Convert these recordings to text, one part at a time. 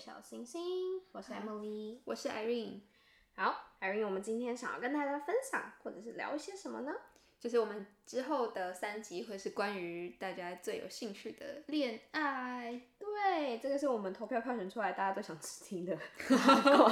小星星，我是 Emily，我是 Irene。好，Irene，我们今天想要跟大家分享，或者是聊一些什么呢？就是我们之后的三集会是关于大家最有兴趣的恋爱。对，这个是我们投票票选出来大家都想听的。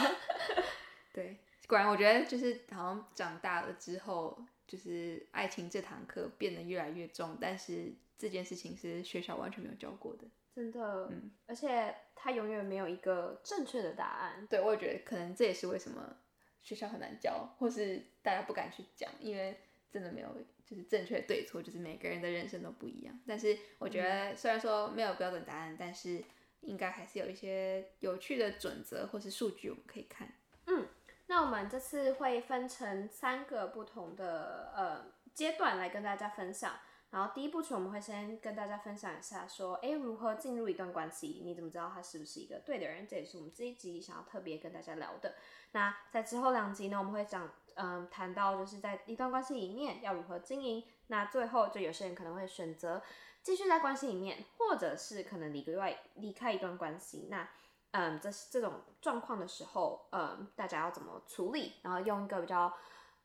对，果然我觉得就是好像长大了之后，就是爱情这堂课变得越来越重，但是这件事情是学校完全没有教过的。真的，嗯，而且它永远没有一个正确的答案。对，我也觉得可能这也是为什么学校很难教，或是大家不敢去讲，因为。真的没有，就是正确对错，就是每个人的人生都不一样。但是我觉得，虽然说没有标准答案，但是应该还是有一些有趣的准则或是数据我们可以看。嗯，那我们这次会分成三个不同的呃阶段来跟大家分享。然后第一部曲我们会先跟大家分享一下，说哎如何进入一段关系，你怎么知道他是不是一个对的人？这也是我们这一集想要特别跟大家聊的。那在之后两集呢，我们会讲。嗯，谈到就是在一段关系里面要如何经营，那最后就有些人可能会选择继续在关系里面，或者是可能离个外离开一段关系。那嗯，这这种状况的时候，嗯，大家要怎么处理？然后用一个比较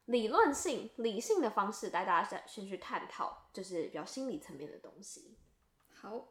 理论性、理性的方式带大家先先去探讨，就是比较心理层面的东西。好，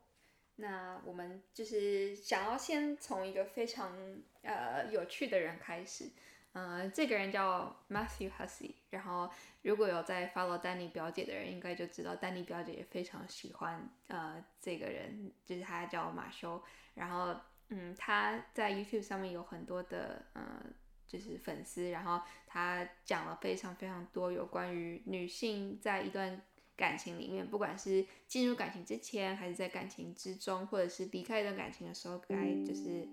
那我们就是想要先从一个非常呃有趣的人开始。呃，这个人叫 Matthew Hussey，然后如果有在 follow 丹尼表姐的人，应该就知道丹尼表姐也非常喜欢呃这个人，就是他叫马修，然后嗯他在 YouTube 上面有很多的呃就是粉丝，然后他讲了非常非常多有关于女性在一段感情里面，不管是进入感情之前，还是在感情之中，或者是离开一段感情的时候，该就是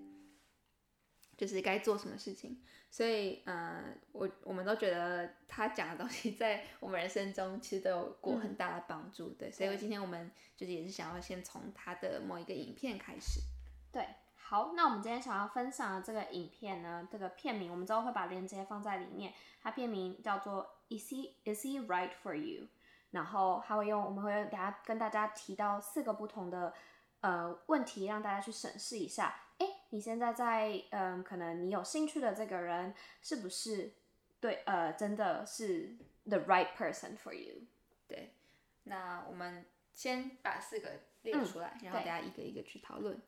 就是该做什么事情。所以，呃，我我们都觉得他讲的东西在我们人生中其实都有过很大的帮助，对。所以今天我们就是也是想要先从他的某一个影片开始。对，好，那我们今天想要分享的这个影片呢，这个片名我们之后会把链接放在里面。它片名叫做 Is he Is he right for you？然后还会用我们会等下跟大家提到四个不同的呃问题，让大家去审视一下。哎你现在在嗯，可能你有兴趣的这个人是不是对呃，真的是 the right person for you？对，那我们先把四个列出来，然后大家一个一个去讨论。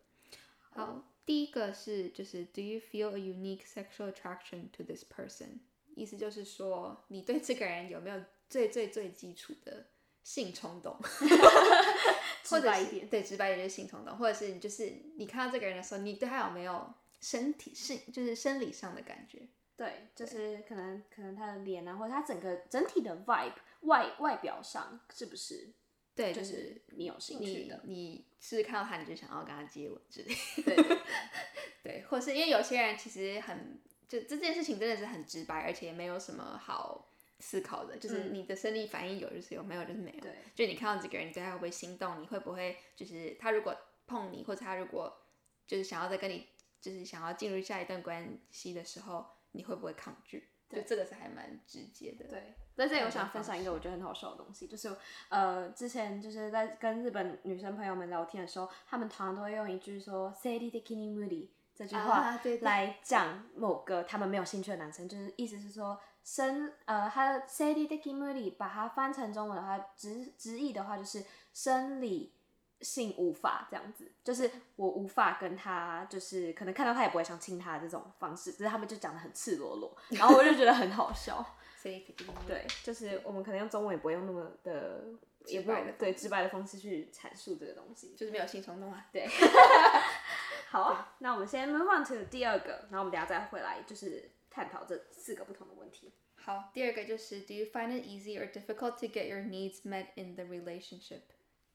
好，第一个是就是 Do you feel a unique sexual attraction to this person？意思就是说你对这个人有没有最最最基础的性冲动？直白一点，对，直白一点就是性冲动，或者是你就是你看到这个人的时候，你对他有没有身体性，就是生理上的感觉？对，就是可能可能他的脸啊，或者他整个整体的 vibe 外外表上是不是？对，就是你有兴趣的，你是看到他你就想要跟他接吻之类。对，对，或是因为有些人其实很，就这件事情真的是很直白，而且没有什么好。思考的就是你的生理反应有就是有，没有就是没有。对，就你看到这个人，你对他会不会心动？你会不会就是他如果碰你，或者他如果就是想要再跟你，就是想要进入下一段关系的时候，你会不会抗拒？就这个是还蛮直接的。对，在这里我想分享一个我觉得很好笑的东西，就是呃，之前就是在跟日本女生朋友们聊天的时候，他们常常都会用一句说 “say it k i n i moody” 这句话来讲某个他们没有兴趣的男生，就是意思是说。生呃，他的 s a d y d i k i m u d y 把它翻成中文的话，直直译的话就是生理性无法这样子，就是我无法跟他，就是可能看到他也不会想亲他这种方式，只是他们就讲的很赤裸裸，然后我就觉得很好笑。对，就是我们可能用中文也不会用那么的直白的对直白的方式去阐述这个东西，就是没有性冲动啊。对，好，那我们先 move on to 第二个，然后我们等下再回来，就是。探讨这四个不同的问题。好，第二个就是 Do you find it easy or difficult to get your needs met in the relationship？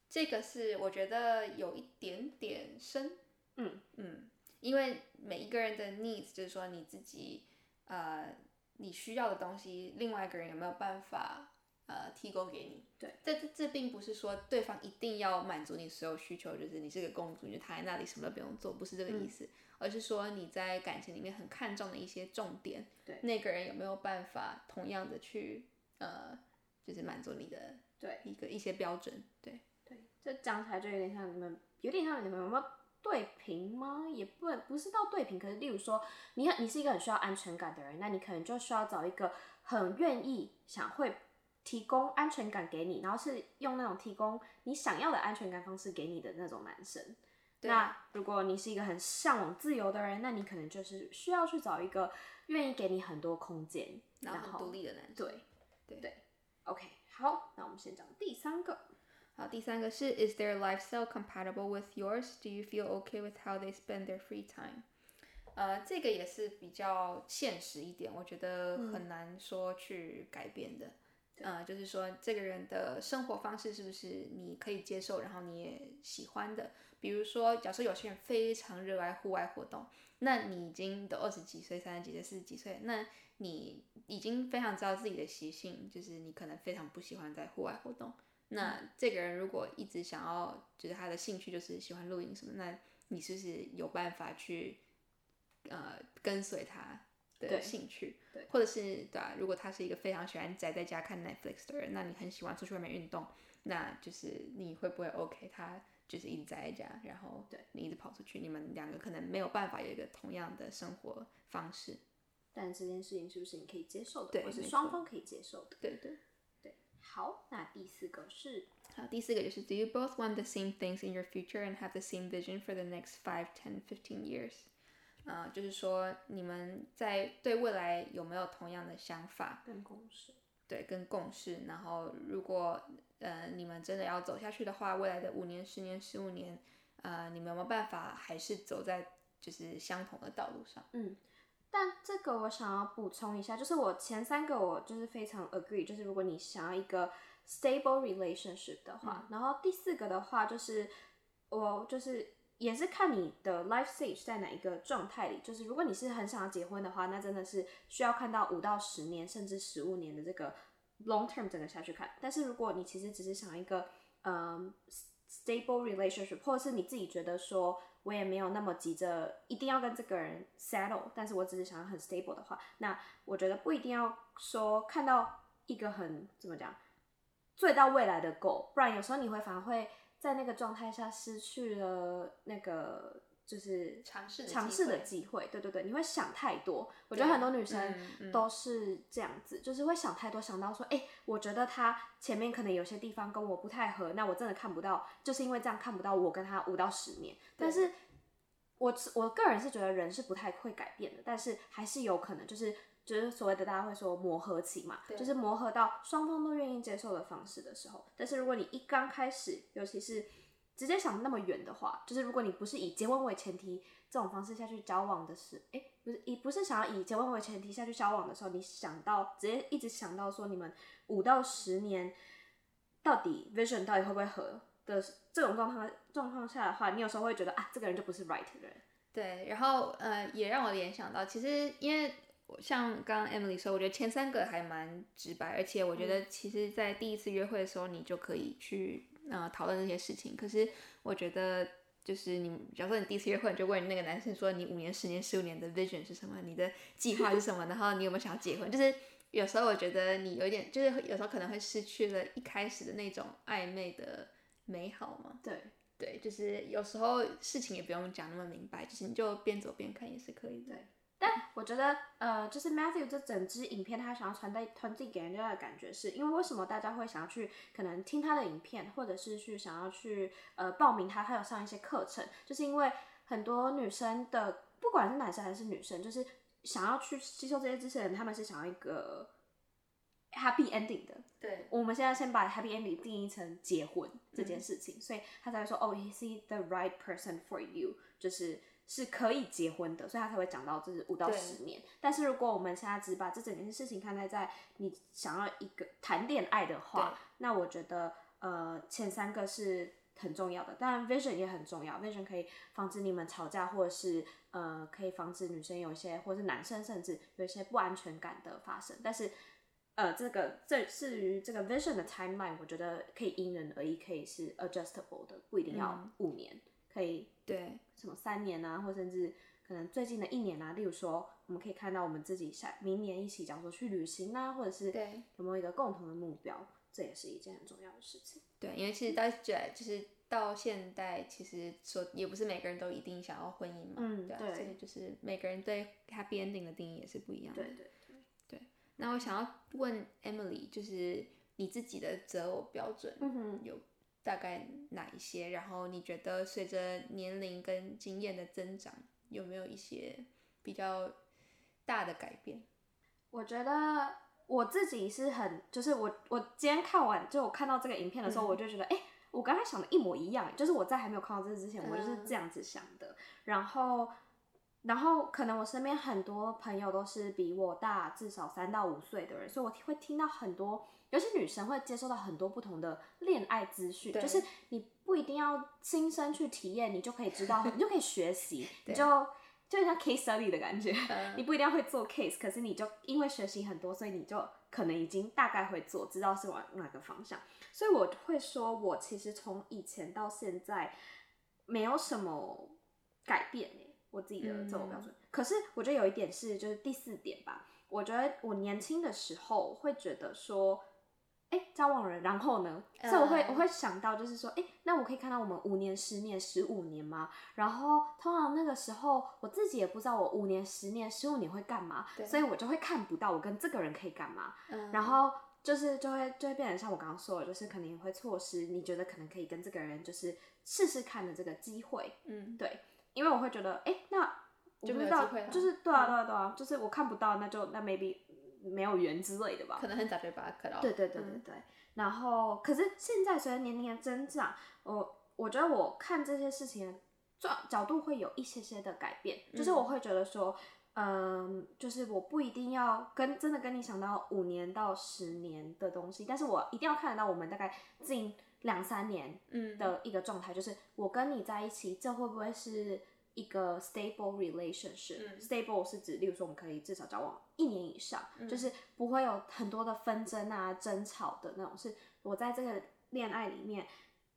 这个是我觉得有一点点深，嗯。嗯，因为每一个人的 needs 就是说你自己呃你需要的东西，另外一个人有没有办法呃提供给你？对，这这这并不是说对方一定要满足你所有需求，就是你是个公主，你就躺在那里什么都不用做，不是这个意思，而是说你在感情里面很看重的一些重点，对。那个人有没有办法同样的去呃就是满足你的对。一个一些标准，这讲起来就有点像你们，有点像你们有没有对平吗？也不不是到对平，可是例如说，你很你是一个很需要安全感的人，那你可能就需要找一个很愿意想会提供安全感给你，然后是用那种提供你想要的安全感方式给你的那种男生。那如果你是一个很向往自由的人，那你可能就是需要去找一个愿意给你很多空间，然然后独立的男生。对对对，OK，好，那我们先讲第三个。好，第三个是 Is their lifestyle compatible with yours? Do you feel okay with how they spend their free time? 呃，这个也是比较现实一点，我觉得很难说去改变的。呃，就是说这个人的生活方式是不是你可以接受，然后你也喜欢的。比如说，假设有些人非常热爱户外活动，那你已经都二十几岁、三十几岁、四十几岁，那你已经非常知道自己的习性，就是你可能非常不喜欢在户外活动。那这个人如果一直想要，就是他的兴趣就是喜欢露营什么，那你是不是有办法去呃跟随他的兴趣？对，或者是对啊，如果他是一个非常喜欢宅在家看 Netflix 的人，那你很喜欢出去外面运动，那就是你会不会 OK？他就是一直宅在家，然后对你一直跑出去，你们两个可能没有办法有一个同样的生活方式。但这件事情是不是你可以接受的，对或是双方可以接受的？对对。好，那第四个是好，第四个就是 Do you both want the same things in your future and have the same vision for the next five, ten, fifteen years？啊、就是说你们在对未来有没有同样的想法？跟共识。对，跟共识。然后如果呃你们真的要走下去的话，未来的五年、十年、十五年，呃，你们有没有办法还是走在就是相同的道路上？但这个我想要补充一下，就是我前三个我就是非常 agree，就是如果你想要一个 stable relationship 的话，然后第四个的话就是我就是也是看你的 life stage 在哪一个状态里，就是如果你是很想要结婚的话，那真的是需要看到五到十年甚至十五年的这个 long term 整个下去看。但是如果你其实只是想一个嗯 stable relationship，或者是你自己觉得说我也没有那么急着一定要跟这个人 settle，但是我只是想要很 stable 的话，那我觉得不一定要说看到一个很怎么讲最到未来的 goal，不然有时候你会反而会在那个状态下失去了那个就是尝试尝试的机会。对对对，你会想太多。我觉得很多女生都是这样子，就是会想太多，想到说，哎、我觉得他前面可能有些地方跟我不太合，那我真的看不到，就是因为这样看不到我跟他五到十年。但是我我个人是觉得人是不太会改变的，但是还是有可能，就是就是所谓的大家会说磨合期嘛，就是磨合到双方都愿意接受的方式的时候。但是如果你一刚开始，尤其是直接想那么远的话，就是如果你不是以结婚为前提这种方式下去交往的是，哎、不是以不是想要以结婚为前提下去交往的时候，你想到直接一直想到说你们五到十年到底 vision 到底会不会合的这种状况状况下的话，你有时候会觉得啊，这个人就不是 right 的人。对，然后呃，也让我联想到，其实因为像刚刚 Emily 说，我觉得前三个还蛮直白，而且我觉得其实，在第一次约会的时候，你就可以去呃讨论这些事情。可是我觉得，就是你，假如说你第一次约会，你就问那个男生说，你五年、十年、十五年的 vision 是什么？你的计划是什么？然后你有没有想要结婚？就是有时候我觉得你有点，就是有时候可能会失去了一开始的那种暧昧的美好嘛。对，对，就是有时候事情也不用讲那么明白，就是你就边走边看也是可以的。但我觉得，呃，就是 Matthew 这整支影片，他想要传递传递给人家的感觉是，因为为什么大家会想要去可能听他的影片，或者是去想要去呃报名他，他有上一些课程，就是因为很多女生的，不管是男生还是女生，就是想要去吸收这些知识的人，他们是想要一个 happy ending 的。对，我们现在先把 happy ending 定义成结婚这件事情，所以他才会说哦，is he the right person for you？就是是可以结婚的，所以他才会讲到这是五到对十年。但是如果我们现在只把这整件事情看待在你想要一个谈恋爱的话，那我觉得呃前三个是很重要的，当然 vision 也很重要，vision 可以防止你们吵架，或者是呃可以防止女生有一些，或者是男生甚至有一些不安全感的发生。但是呃这个这至于这个 vision 的 timeline，我觉得可以因人而异，可以是 adjustable 的，不一定要五年，可以对什么三年啊，或甚至可能最近的一年啊，例如说，我们可以看到我们自己下明年一起，假如说去旅行啊，或者是对有没有一个共同的目标，这也是一件很重要的事情。对，因为其实到对，就是到现代，其实说也不是每个人都一定想要婚姻嘛，对啊，嗯对所以就是每个人对 happy ending 的定义也是不一样的。对对对，那我想要问 Emily，就是你自己的择偶标准嗯哼，有大概哪一些？然后你觉得随着年龄跟经验的增长，有没有一些比较大的改变？我觉得我自己是很，就是我我今天看完，就我看到这个影片的时候，嗯我就觉得，哎、我刚才想的一模一样，就是我在还没有看到这之前，我就是嗯这样子想的。然后，然后可能我身边很多朋友都是比我大至少三到五岁的人，所以我会听到很多，尤其女生会接收到很多不同的恋爱资讯，就是你不一定要亲身去体验，你就可以知道，你就可以学习，你就。就像 case study 的感觉，嗯你不一定要会做 case，可是你就因为学习很多，所以你就可能已经大概会做，知道是往哪个方向。所以我会说，我其实从以前到现在没有什么改变诶，我自己的自我标准。可是我觉得有一点是，就是第四点吧。我觉得我年轻的时候会觉得说，哎、交往人，然后呢？所以我会嗯我会想到，就是说，哎、那我可以看到我们五年、十年、十五年吗？然后通常那个时候我自己也不知道我五年、十年、十五年会干嘛，所以我就会看不到我跟这个人可以干嘛。嗯，然后就是就会就会变成像我刚刚说的，就是可能会错失你觉得可能可以跟这个人就是试试看的这个机会。嗯，对，因为我会觉得，哎、那我不知道就是对啊对啊对啊，就是我看不到，那就那 maybe 没有缘之类的吧。可能很早就把它 cut off。对对对对嗯对。然后，可是现在随着年龄的增长，我我觉得我看这些事情的角角度会有一些些的改变，就是我会觉得说，嗯，就是我不一定要跟真的跟你想到五年到十年的东西，但是我一定要看得到我们大概近两三年嗯的一个状态，就是我跟你在一起，这会不会是一个 stable relationship？、嗯 stable 是指，例如说我们可以至少交往一年以上，嗯就是不会有很多的纷争啊、争吵的那种。是我在这个恋爱里面，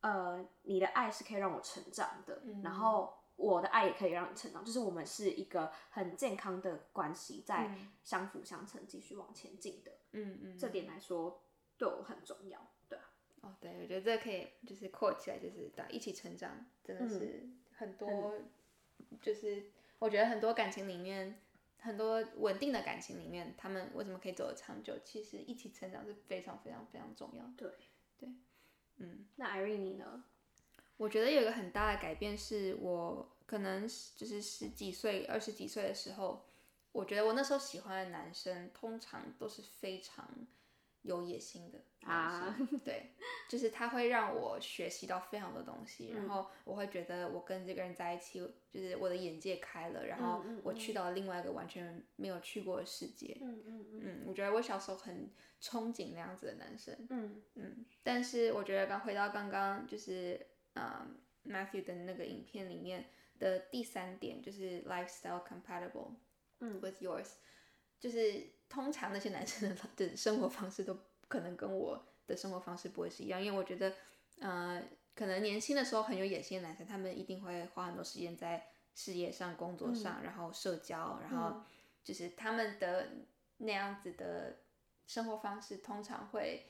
呃，你的爱是可以让我成长的，嗯然后我的爱也可以让你成长，就是我们是一个很健康的关系，在嗯相辅相成，继续往前进的。嗯嗯，这点来说，对我很重要。对啊，哦，对，我觉得这个可以就是 quote 起来，就是大家一起成长，真的是很多，就是我觉得很多感情里面，很多稳定的感情里面，他们为什么可以走得长久？其实一起成长是非常非常非常重要的。对对，嗯，那 Irene 你呢？我觉得有一个很大的改变是我可能就是十几岁、二十几岁的时候，我觉得我那时候喜欢的男生通常都是非常有野心的啊，对，就是他会让我学习到非常多东西，然后我会觉得我跟这个人在一起，就是我的眼界开了，然后我去到了另外一个完全没有去过的世界。嗯嗯嗯。嗯，我觉得我小时候很憧憬那样子的男生，嗯。嗯，但是我觉得刚回到刚刚就是嗯 Matthew 的那个影片里面的第三点，就是 lifestyle compatible 嗯。with yours，就是通常那些男生的 的生活方式都可能跟我的生活方式不会是一样，因为我觉得，呃，可能年轻的时候很有野心的男生，他们一定会花很多时间在事业上、工作上，然后社交，然后就是他们的那样子的生活方式，通常会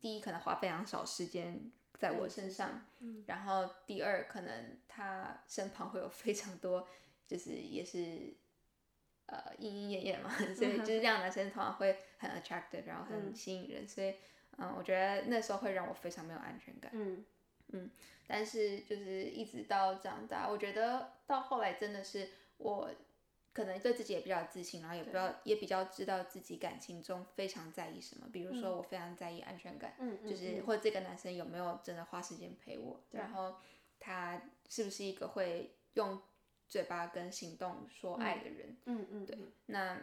第一可能花非常少时间在我身上，嗯。然后第二可能他身旁会有非常多，就是也是呃莺莺燕燕嘛，所以 就是这样男生通常会很 attractive，然后很嗯吸引人，所以嗯，我觉得那时候会让我非常没有安全感。嗯但是就是一直到长大，我觉得到后来真的是我可能对自己也比较自信，然后也比较也比较知道自己感情中非常在意什么。比如说我非常在意安全感，嗯，就是或者这个男生有没有真的花时间陪我，然后他是不是一个会用嘴巴跟行动说爱的人。嗯嗯，对，那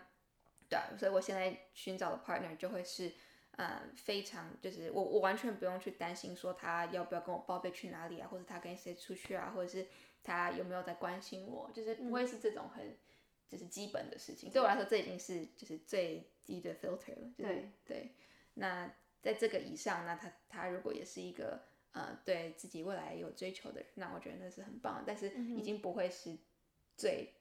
对啊，所以我现在寻找的 partner 就会是，呃，非常就是我我完全不用去担心说他要不要跟我报备去哪里啊，或者他跟谁出去啊，或者是他有没有在关心我，就是不会是这种很就是基本的事情。对我来说，这已经是就是最低的 filter 了。对对，那在这个以上，那他他如果也是一个呃对自己未来有追求的人，那我觉得那是很棒，但是已经不会是最。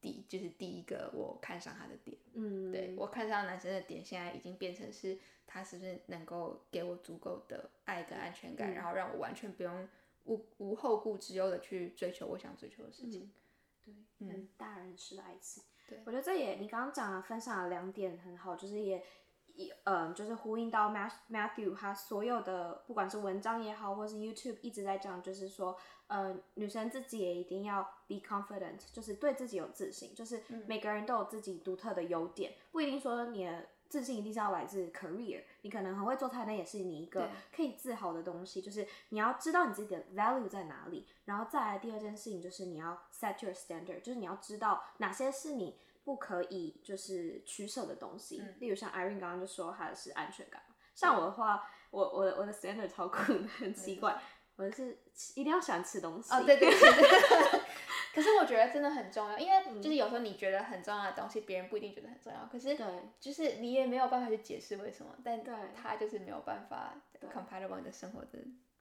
低就是第一个我看上他的点，嗯，对我看上男生的点，现在已经变成是他是不是能够给我足够的爱跟安全感，然后让我完全不用无无后顾之忧的去追求我想追求的事情。对，嗯，大人式的爱情。对，我觉得这也你刚刚讲的分享了两点很好，就是也。一嗯，就是呼应到 Matthew 他所有的，不管是文章也好，或是 YouTube 一直在讲，就是说，呃，女生自己也一定要 be confident，就是对自己有自信，就是每个人都有自己独特的优点，不一定说你的自信一定是要来自 career，你可能很会做菜，那也是你一个可以自豪的东西，就是你要知道你自己的 value 在哪里，然后再来第二件事情就是你要 set your standard，就是你要知道哪些是你。不可以就是取舍的东西，例如像 Irene 刚刚就说他的是安全感，像我的话，我我的我的 standard 超酷，很奇怪，我是一定要喜欢吃东西。哦，对对对。可是我觉得真的很重要，因为就是有时候你觉得很重要的东西，别人不一定觉得很重要，可是就是你也没有办法去解释为什么，但他就是没有办法 compatible 你的生活的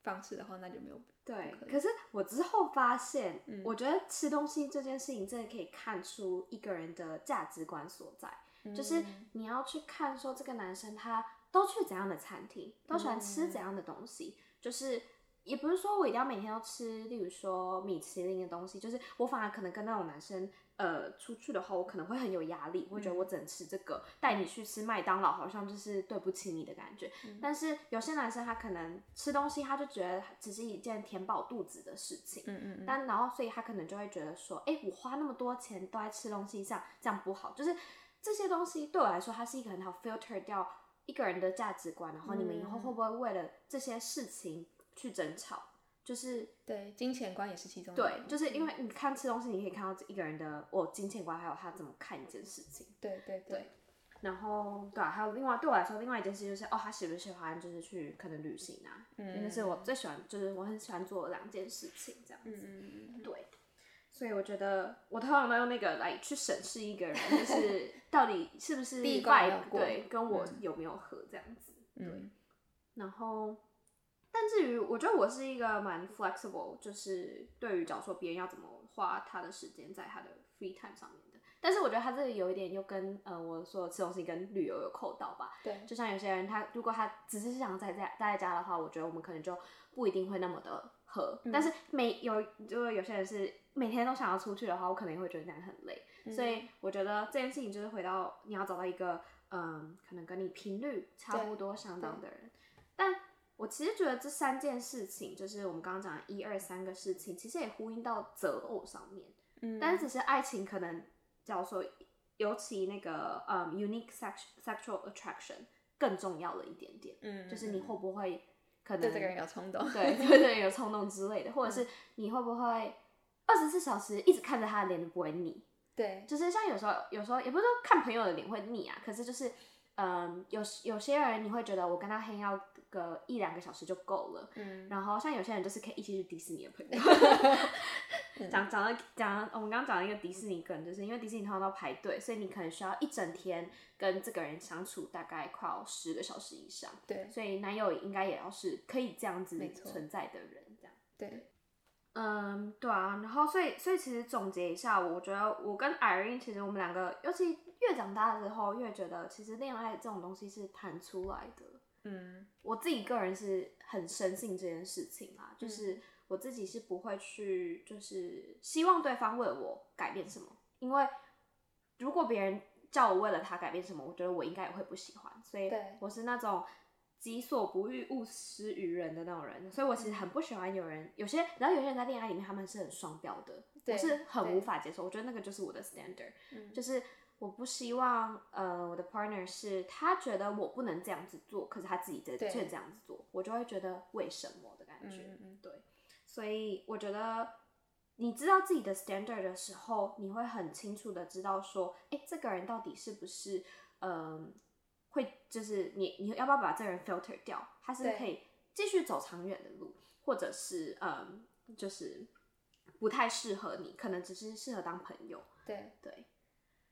方式的话，那就没有。对，可是我之后发现，我觉得吃东西这件事情真的可以看出一个人的价值观所在。就是你要去看说这个男生他都去怎样的餐厅，都喜欢吃怎样的东西。就是也不是说我一定要每天都吃，例如说米其林的东西。就是我反而可能跟那种男生。呃，出去的话，我可能会很有压力，会觉得我只能吃这个，带你去吃麦当劳，好像就是对不起你的感觉。但是有些男生他可能吃东西，他就觉得只是一件填饱肚子的事情。嗯嗯。但然后，所以他可能就会觉得说，哎，我花那么多钱都在吃东西上，这样不好。就是这些东西对我来说，它是一个很好 filter 掉一个人的价值观，然后你们以后会不会为了这些事情去争吵？就是对金钱观也是其中对，就是因为你看吃东西，你可以看到一个人的哦金钱观，还有他怎么看一件事情。对对对。然后对啊，还有另外对我来说，另外一件事就是哦，他喜不喜欢就是去可能旅行啊？嗯。那是我最喜欢，就是我很喜欢做的两件事情，这样子。嗯嗯嗯。对。所以我觉得我通常都用那个来去审视一个人，就是到底是不是 外对跟我有没有合这样子。对。然后。但至于，我觉得我是一个蛮 flexible，就是对于假说别人要怎么花他的时间在他的 free time 上面的。但是我觉得他这里有一点又跟呃我说吃东西跟旅游有扣到吧。对。就像有些人他如果他只是想在家待在家的话，我觉得我们可能就不一定会那么的合。但是每有就是有些人是每天都想要出去的话，我可能也会觉得这样很累。所以我觉得这件事情就是回到你要找到一个嗯可能跟你频率差不多相当的人，但。我其实觉得这三件事情，就是我们刚刚讲的一二三个事情，其实也呼应到择偶上面。嗯，但是只是爱情可能，叫做尤其那个嗯 unique sexual attraction 更重要了一点点。嗯，就是你会不会可能对这个人有冲动？对，对对 有冲动之类的，或者是你会不会二十四小时一直看着他的脸不会腻？对，就是像有时候有时候也不是说看朋友的脸会腻啊，可是就是嗯有有些人你会觉得我跟他 hang out。个一两个小时就够了，嗯，然后像有些人就是可以一起去迪士尼的朋友，讲讲了讲，我们刚刚讲了一个迪士尼梗，就是因为迪士尼通常都排队，所以你可能需要一整天跟这个人相处，大概快要十个小时以上，对，所以男友应该也要是可以这样子存在的人，这样，对，嗯，对啊，然后所以所以其实总结一下，我觉得我跟 Irene 其实我们两个，尤其越长大之后，越觉得其实恋爱这种东西是谈出来的。嗯，我自己个人是很深信这件事情啦，就是我自己是不会去，就是希望对方为了我改变什么，因为如果别人叫我为了他改变什么，我觉得我应该也会不喜欢，所以我是那种己所不欲，勿施于人的那种人，所以我其实很不喜欢有人有些，然后有些人在恋爱里面他们是很双标的，我是很无法接受，我觉得那个就是我的 standard，就是。我不希望，呃，我的 partner 是他觉得我不能这样子做，可是他自己在却这样子做，我就会觉得为什么的感觉。嗯对，所以我觉得你知道自己的 standard 的时候，你会很清楚的知道说，哎，这个人到底是不是，嗯，会就是你你要不要把这个人 filter 掉？他是可以继续走长远的路，或者是嗯，就是不太适合你，可能只是适合当朋友。对对，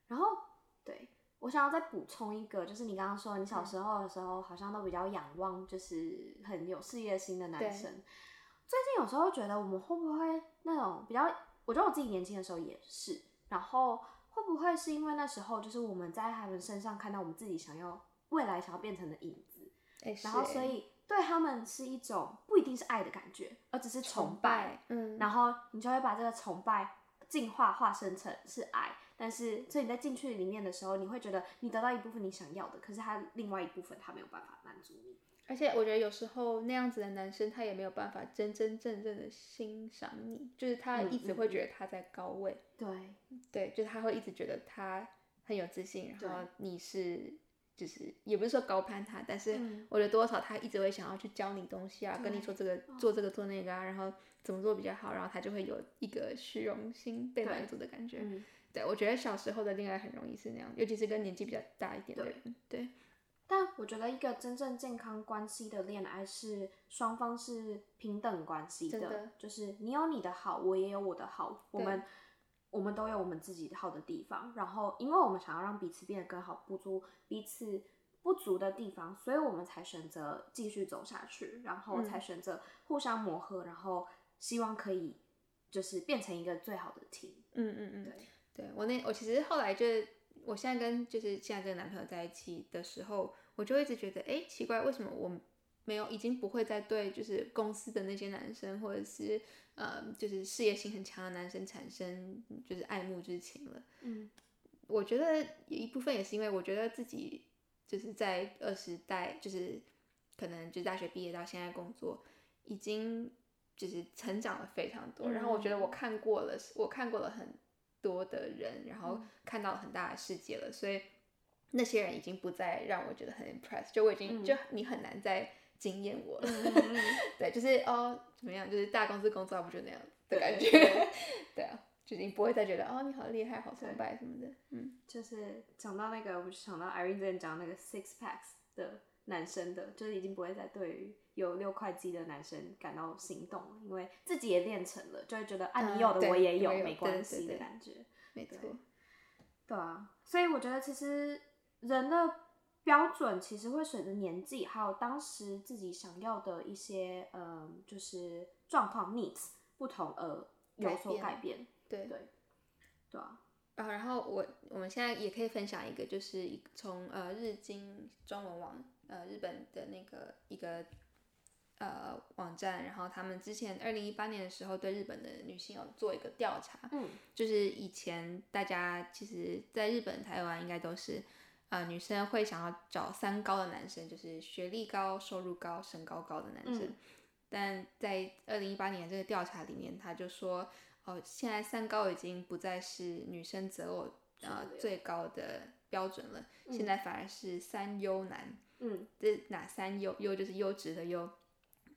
然后对我想要再补充一个，就是你刚刚说你小时候的时候好像都比较仰望，就是很有事业心的男生。最近有时候觉得我们会不会那种比较，我觉得我自己年轻的时候也是，然后会不会是因为那时候就是我们在他们身上看到我们自己想要未来想要变成的影子，然后所以对他们是一种不一定是爱的感觉，而只是崇拜，嗯，然后你就会把这个崇拜进化化生成是爱，但是所以你在进去里面的时候，你会觉得你得到一部分你想要的，可是他另外一部分他没有办法满足你。而且我觉得有时候那样子的男生，他也没有办法真真正正的欣赏你，就是他一直会觉得他在高位，对。对，就是他会一直觉得他很有自信，然后你是就是也不是说高攀他，但是我觉得多少他一直会想要去教你东西啊，跟你说这个做这个做那个啊，然后怎么做比较好，然后他就会有一个虚荣心被满足的感觉。对，我觉得小时候的恋爱很容易是那样，尤其是跟年纪比较大一点的人，对。但我觉得一个真正健康关系的恋爱是双方是平等关系的，就是你有你的好，我也有我的好，我们我们都有我们自己好的地方。然后，因为我们想要让彼此变得更好，补足彼此不足的地方，所以我们才选择继续走下去，然后才选择互相磨合，然后希望可以就是变成一个最好的 team。嗯嗯嗯，对，对我那我其实后来就。我现在跟就是现在这个男朋友在一起的时候，我就一直觉得，哎，奇怪，为什么我没有已经不会再对就是公司的那些男生，或者是呃，就是事业心很强的男生产生就是爱慕之情了？嗯，我觉得有一部分也是因为我觉得自己就是在二十代，就是可能就大学毕业到现在工作，已经就是成长了非常多。然后我觉得我看过了，我看过了很。多的人，然后看到很大的世界了，所以那些人已经不再让我觉得很 impress，就我已经就你很难再惊艳我了。对，就是哦，怎么样？就是大公司工作不就那样的感觉？对啊，就已经不会再觉得哦，你好厉害，好崇拜什么的。嗯，就是讲到那个，我就想到 Irene 之前讲那个 six packs 的男生的，就是已经不会再对于。有六块肌的男生感到心动了，因为自己也练成了，就会觉得啊，你有的我也有，没关系的感觉。没错，对啊，所以我觉得其实人的标准其实会随着年纪，还有当时自己想要的一些嗯，就是状况 needs 不同而有所改变。对对对啊。啊，然后我我们现在也可以分享一个，就是从呃日经中文网呃日本的那个一个。呃，网站，然后他们之前二零一八年的时候对日本的女性有做一个调查，嗯，就是以前大家其实在日本、台湾应该都是，呃，女生会想要找三高的男生，就是学历高、收入高、身高高的男生，但在二零一八年这个调查里面，他就说，哦，现在三高已经不再是女生择偶呃最高的标准了，现在反而是三优男，嗯，这哪三优？优就是优质的优。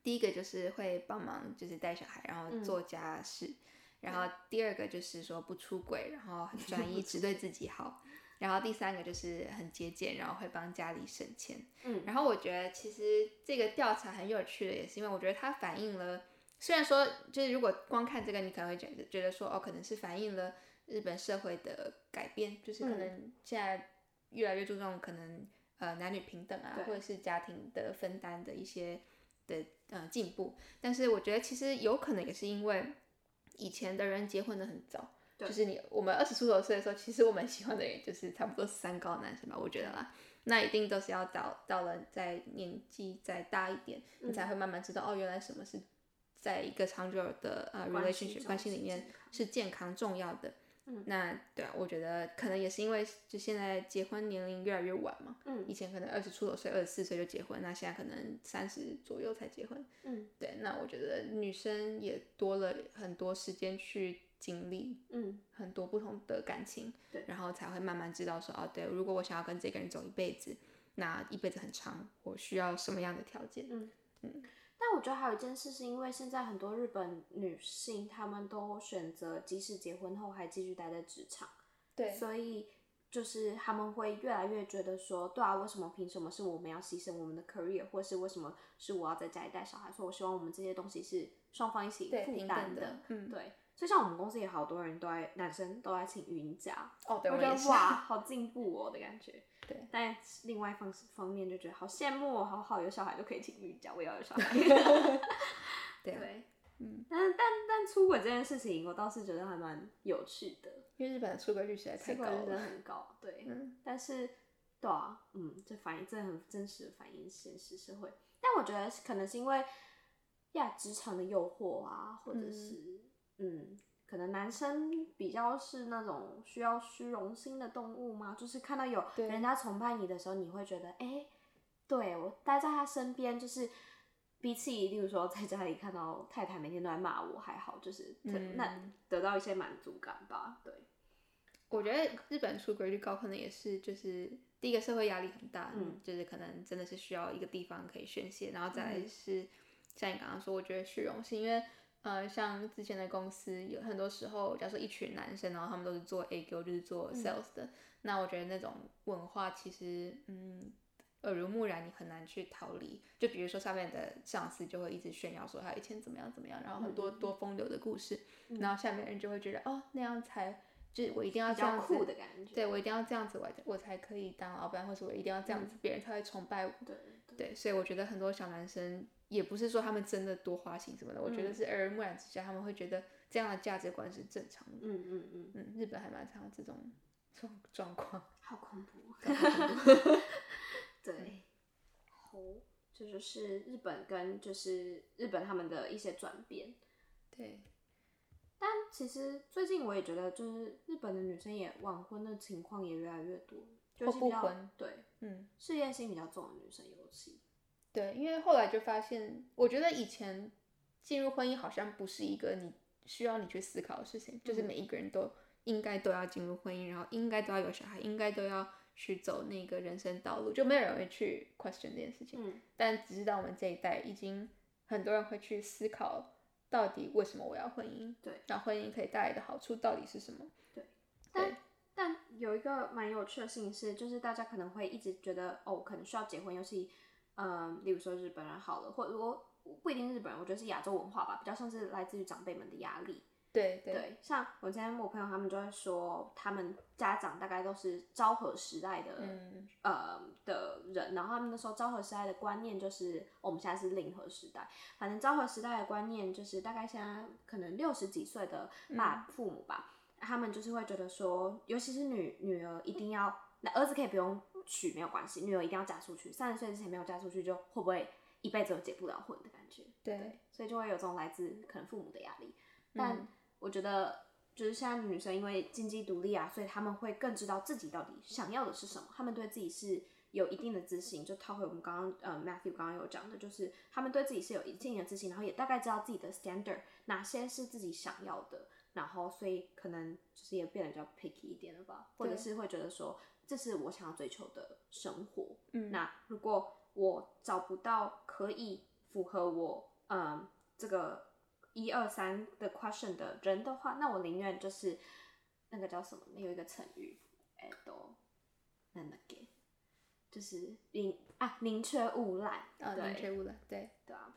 第一个就是会帮忙，就是带小孩，然后做家事。然后第二个就是说不出轨，然后很专一，只对自己好。然后第三个就是很节俭，然后会帮家里省钱。嗯。然后我觉得其实这个调查很有趣的，也是因为我觉得它反映了，虽然说就是如果光看这个，你可能会觉得觉得说哦，可能是反映了日本社会的改变，就是可能现在越来越注重可能呃男女平等啊，或者是家庭的分担的一些。的呃进步，但是我觉得其实有可能也是因为以前的人结婚的很早，就是你我们二十出头岁的时候，其实我们喜欢的也就是差不多三高男生吧，我觉得啦，那一定都是要到到了在年纪再大一点，你才会慢慢知道哦，原来什么是在一个长久的呃 relationship 关系里面是健康重要的。那对啊，我觉得可能也是因为就现在结婚年龄越来越晚嘛。嗯。以前可能二十出头岁、二十四岁就结婚，那现在可能三十左右才结婚。嗯。对，那我觉得女生也多了很多时间去经历，嗯，很多不同的感情。对。然后才会慢慢知道说，哦，对，如果我想要跟这个人走一辈子，那一辈子很长，我需要什么样的条件？嗯嗯。但我觉得还有一件事，是因为现在很多日本女性，她们都选择即使结婚后还继续待在职场，对，所以就是他们会越来越觉得说，对啊，为什么凭什么是我们要牺牲我们的 career，或是为什么是我要在家里带小孩？所以我希望我们这些东西是双方一起负担的，嗯对。所以像我们公司也好多人都爱，男生都爱请孕假，哦，对，我。觉得哇，好进步哦的感觉。对，但另外一方方面就觉得好羡慕哦，好好有小孩都可以请孕假，我也要有小孩。对，嗯，但但但出轨这件事情，我倒是觉得还蛮有趣的，因为日本的出轨率实在太高出轨率真的了。很高，对。嗯，但是，对啊，嗯，这反映这很真实的反映现实社会。但我觉得可能是因为呀，职场的诱惑啊，或者是嗯可能男生比较是那种需要虚荣心的动物嘛？就是看到有人家崇拜你的时候，你会觉得，哎、对我待在他身边，就是比起例如说在家里看到太太每天都在骂我，还好，就是、嗯那得到一些满足感吧。对，我觉得日本出轨率高，可能也是就是第一个社会压力很大，嗯，就是可能真的是需要一个地方可以宣泄，然后再是、像你刚刚说，我觉得虚荣心，因为呃，像之前的公司有很多时候，假如说一群男生，然后他们都是做 A Q，就是做嗯 sales 的，那我觉得那种文化其实嗯。耳濡目染，你很难去逃离。就比如说上面的上司就会一直炫耀说他以前怎么样怎么样，然后很多多风流的故事，嗯然后下面人就会觉得哦那样才就是我一定要这样子，酷的感觉。对我一定要这样子，我才我才可以当老板，或者我一定要这样子，别人才会崇拜我。对所以我觉得很多小男生也不是说他们真的多花心什么的，我觉得嗯是耳濡目染之下，他们会觉得这样的价值观是正常的。嗯嗯嗯，嗯，日本还蛮常有这种 状状况。好恐怖。恐怖对，好，这就是日本跟就是日本他们的一些转变。对，但其实最近我也觉得，就是日本的女生也晚婚的情况也越来越多，就是比较不婚。对。嗯，事业心比较重的女生尤其。对，因为后来就发现，我觉得以前进入婚姻好像不是一个你需要你去思考的事情，就是嗯。每一个人都应该都要进入婚姻，然后应该都要有小孩，应该都要去走那个人生道路，就没有人会去 question 这件事情。嗯但只是到我们这一代，已经很多人会去思考，到底为什么我要婚姻？对，然后婚姻可以带来的好处到底是什么？对但但有一个蛮有趣的事情是，就是大家可能会一直觉得，哦，可能需要结婚，尤其，嗯、例如说日本人好了，或者我不一定日本人，我觉得是亚洲文化吧，比较像是来自于长辈们的压力。对对。对，像我今天我朋友他们就会说，他们家长大概都是昭和时代的，嗯。呃的人，然后他们那时候昭和时代的观念就是，哦我们现在是令和时代，反正昭和时代的观念就是大概现在可能六十几岁的爸父母吧，他们就是会觉得说，尤其是女女儿一定要，那儿子可以不用娶没有关系，女儿一定要嫁出去，三十岁之前没有嫁出去就会不会一辈子都结不了婚的感觉，对，所以就会有这种来自可能父母的压力，但嗯我觉得。就是现在女生因为经济独立啊，所以他们会更知道自己到底想要的是什么，他们对自己是有一定的自信。就套回我们刚刚呃 Matthew 刚刚有讲的，就是他们对自己是有一定的自信，然后也大概知道自己的 standard 哪些是自己想要的，然后所以可能就是也变得比较 picky 一点了吧，或者是会觉得说这是我想要追求的生活。嗯那如果我找不到可以符合我嗯这个一二三的 question 的人的话，那我宁愿就是那个叫什么？有一个成语，哎都那那给就是宁啊宁缺毋滥，啊，对宁缺毋滥，对。对啊，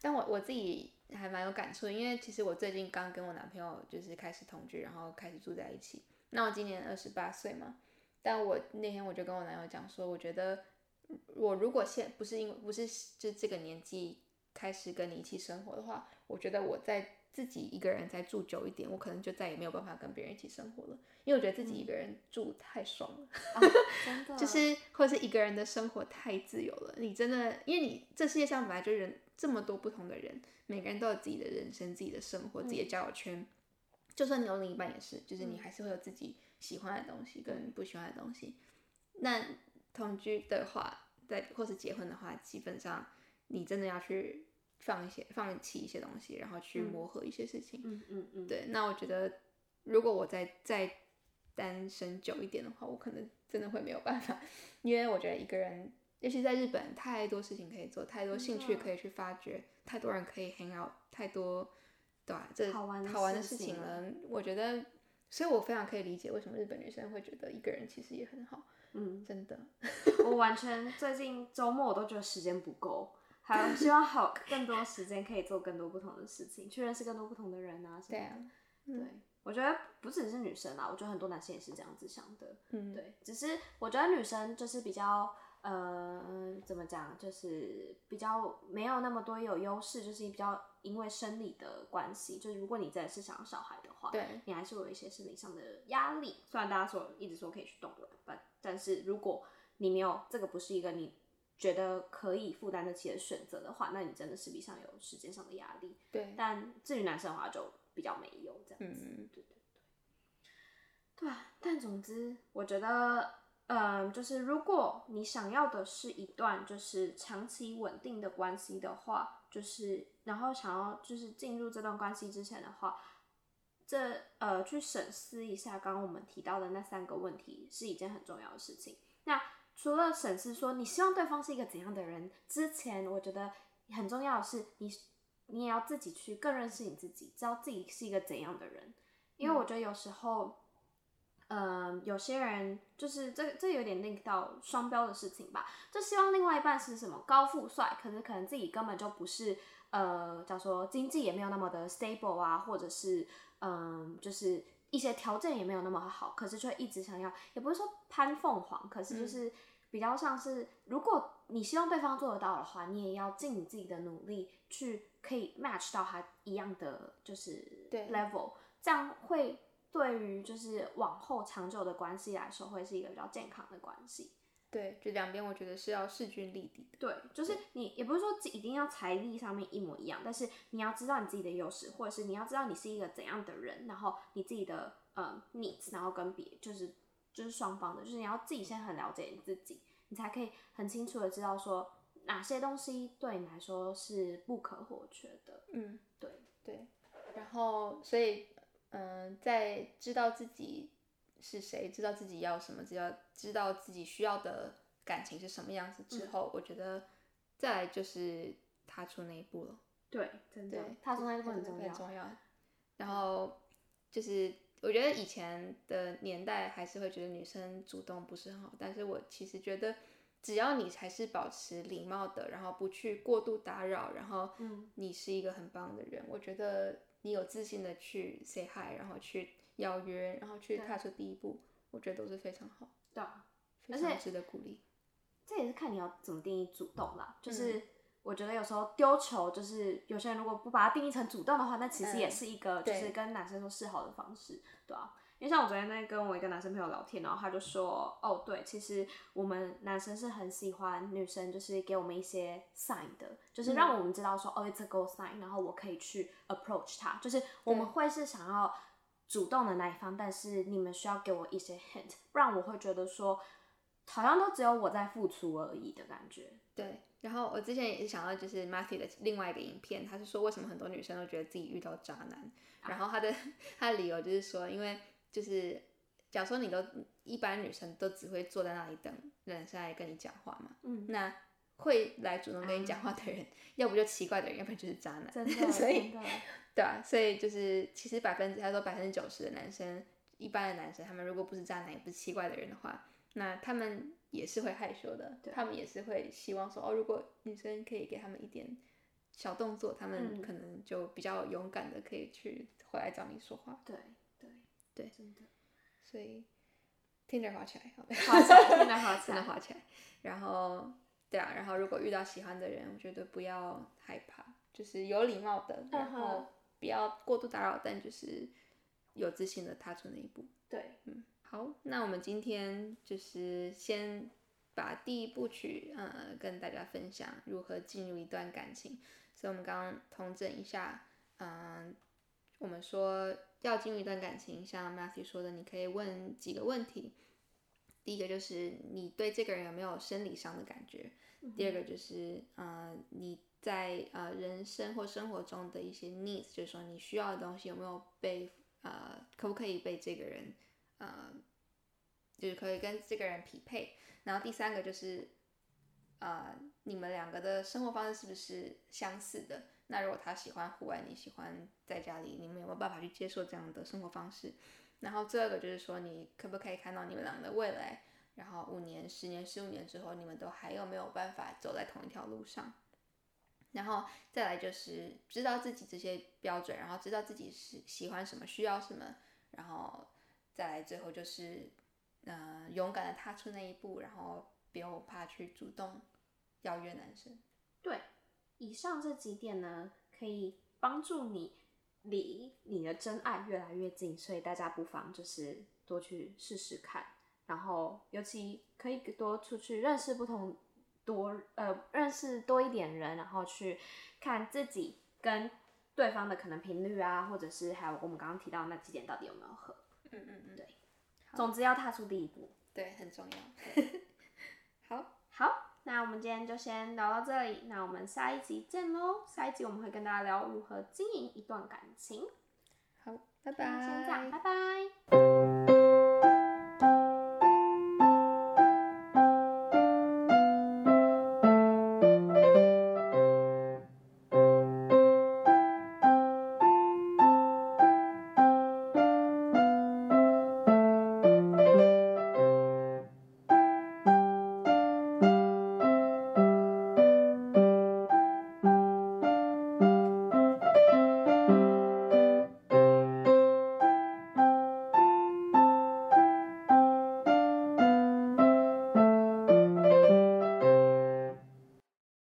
但我我自己还蛮有感触，因为其实我最近刚跟我男朋友就是开始同居，然后开始住在一起。那我今年二十八岁嘛，但我那天我就跟我男友讲说，我觉得我如果现不是因为不是就这个年纪开始跟你一起生活的话，我觉得我在自己一个人再住久一点，我可能就再也没有办法跟别人一起生活了，因为我觉得自己一个人住太爽了。啊真的。就是或者是一个人的生活太自由了，你真的，因为你这世界上本来就人这么多不同的人，每个人都有自己的人生、自己的生活、自己的交友圈，就算你有另一半也是，就是你还是会有自己喜欢的东西跟不喜欢的东西。那同居的话，在或是结婚的话，基本上你真的要去放一些放弃一些东西，然后去嗯磨合一些事情。嗯嗯嗯，对，那我觉得如果我再再单身久一点的话，我可能真的会没有办法，因为我觉得一个人尤其在日本，太多事情可以做，太多兴趣可以去发掘，太多人可以 hang out，太多对吧、这好玩的好玩的事情事情了。我觉得，所以我非常可以理解为什么日本女生会觉得一个人其实也很好，嗯，真的。我完全最近周末我都觉得时间不够，还希望好更多时间可以做更多不同的事情，去认识更多不同的人啊什么的。对啊，对，我觉得不只是女生啊，我觉得很多男生也是这样子想的。嗯，对，只是我觉得女生就是比较呃，怎么讲，就是比较没有那么多有优势，就是比较因为生理的关系，就是如果你真的是想要小孩的话，对，你还是会有一些生理上的压力。虽然大家说一直说可以去动卵，但但是如果你没有这个不是一个你觉得可以负担得起的选择的话，那你真的势必上有时间上的压力。对，但至于男生的话，就比较没有这样子。嗯对对对，对啊。但总之，我觉得，嗯，就是如果你想要的是一段就是长期稳定的关系的话，就是然后想要就是进入这段关系之前的话，这呃去审视一下刚刚我们提到的那三个问题是一件很重要的事情。那除了审视说你希望对方是一个怎样的人之前，我觉得很重要的是你你也要自己去更认识你自己，知道自己是一个怎样的人。因为我觉得有时候，嗯、有些人就是这这有点 link 到双标的事情吧，就希望另外一半是什么高富帅，可是可能自己根本就不是，呃，叫说经济也没有那么的 stable 啊，或者是嗯，就是一些条件也没有那么好，可是却一直想要，也不是说攀凤凰，可是就是比较像是，如果你希望对方做得到的话，你也要尽你自己的努力去可以 match 到他一样的就是 level，这样会对于就是往后长久的关系来说，会是一个比较健康的关系。对，就两边我觉得是要势均力敌的。对，就是你也不是说一定要财力上面一模一样，但是你要知道你自己的优势，或者是你要知道你是一个怎样的人，然后你自己的呃 needs，然后跟别就是就是双方的，就是你要自己先很了解你自己，你才可以很清楚的知道说哪些东西对你来说是不可或缺的。嗯，对对。然后，所以，嗯、在知道自己是谁，知道自己要什么，知道知道自己需要的感情是什么样子之后，我觉得再来就是踏出那一步了。对，真的对，，踏出那一步很重要。很重要。然后就是我觉得以前的年代还是会觉得女生主动不是很好，但是我其实觉得只要你还是保持礼貌的，然后不去过度打扰，然后嗯你是一个很棒的人，我觉得你有自信的去 say hi，然后去邀约，然后去踏出第一步，我觉得都是非常好，对啊，非常值得鼓励。这也是看你要怎么定义主动啦。嗯就是我觉得有时候丢球，就是有些人如果不把它定义成主动的话，那其实也嗯是一个就是跟男生说示好的方式，对啊。因为像我昨天在跟我一个男生朋友聊天，然后他就说，哦，对，其实我们男生是很喜欢女生，就是给我们一些 sign 的，就是让我们知道说，哦，it's a go sign，然后我可以去 approach 他，就是我们对会是想要主动的那一方，但是你们需要给我一些 hint，不然我会觉得说，好像都只有我在付出而已的感觉。对，然后我之前也是想到，就是 Matthew 的另外一个影片，他是说为什么很多女生都觉得自己遇到渣男，然后他的 他的理由就是说，因为就是假如说你都一般女生都只会坐在那里等男生来跟你讲话嘛，嗯，那会来主动跟你讲话的人，要不就奇怪的人，要不然就是渣男，真的，所以对啊，所以就是其实百分之他说百分之九十的男生，一般的男生，他们如果不是渣男，也不是奇怪的人的话，那他们也是会害羞的，他们也是会希望说，哦，如果女生可以给他们一点小动作，他们嗯可能就比较勇敢的可以去回来找你说话，对对对真的。所以 Tinder 滑起来，好滑起来，真的滑起 真的来，滑起来，然后对啊，然后如果遇到喜欢的人，我觉得不要害怕，就是有礼貌的，然后不要过度打扰，但就是有自信的踏出那一步。对，嗯好，那我们今天就是先把第一部曲呃跟大家分享如何进入一段感情，所以我们刚刚统整一下，嗯、我们说要进入一段感情，像 Matthew 说的，你可以问几个问题。第一个就是你对这个人有没有生理上的感觉，第二个就是呃你在呃人生或生活中的一些 needs，就是说你需要的东西有没有被呃可不可以被这个人呃就是可以跟这个人匹配。然后第三个就是呃你们两个的生活方式是不是相似的？那如果他喜欢户外，你喜欢在家里，你们有没有办法去接受这样的生活方式？然后第二个就是说，你可不可以看到你们两个的未来？然后五年、十年、十五年之后，你们都还有没有办法走在同一条路上？然后再来就是知道自己这些标准，然后知道自己是喜欢什么、需要什么，然后再来最后就是，嗯，勇敢的踏出那一步，然后不用怕去主动邀约男生。对，以上这几点呢，可以帮助你离你的真爱越来越近，所以大家不妨就是多去试试看，然后尤其可以多出去认识不同。多呃认识多一点人，然后去看自己跟对方的可能频率啊，或者是还有我们刚刚提到那几点到底有没有合。嗯嗯嗯，对。总之要踏出第一步，对，很重要。好，好，那我们今天就先聊到这里，那我们下一集见喽。下一集我们会跟大家聊如何经营一段感情。好，拜拜。先这样，拜拜。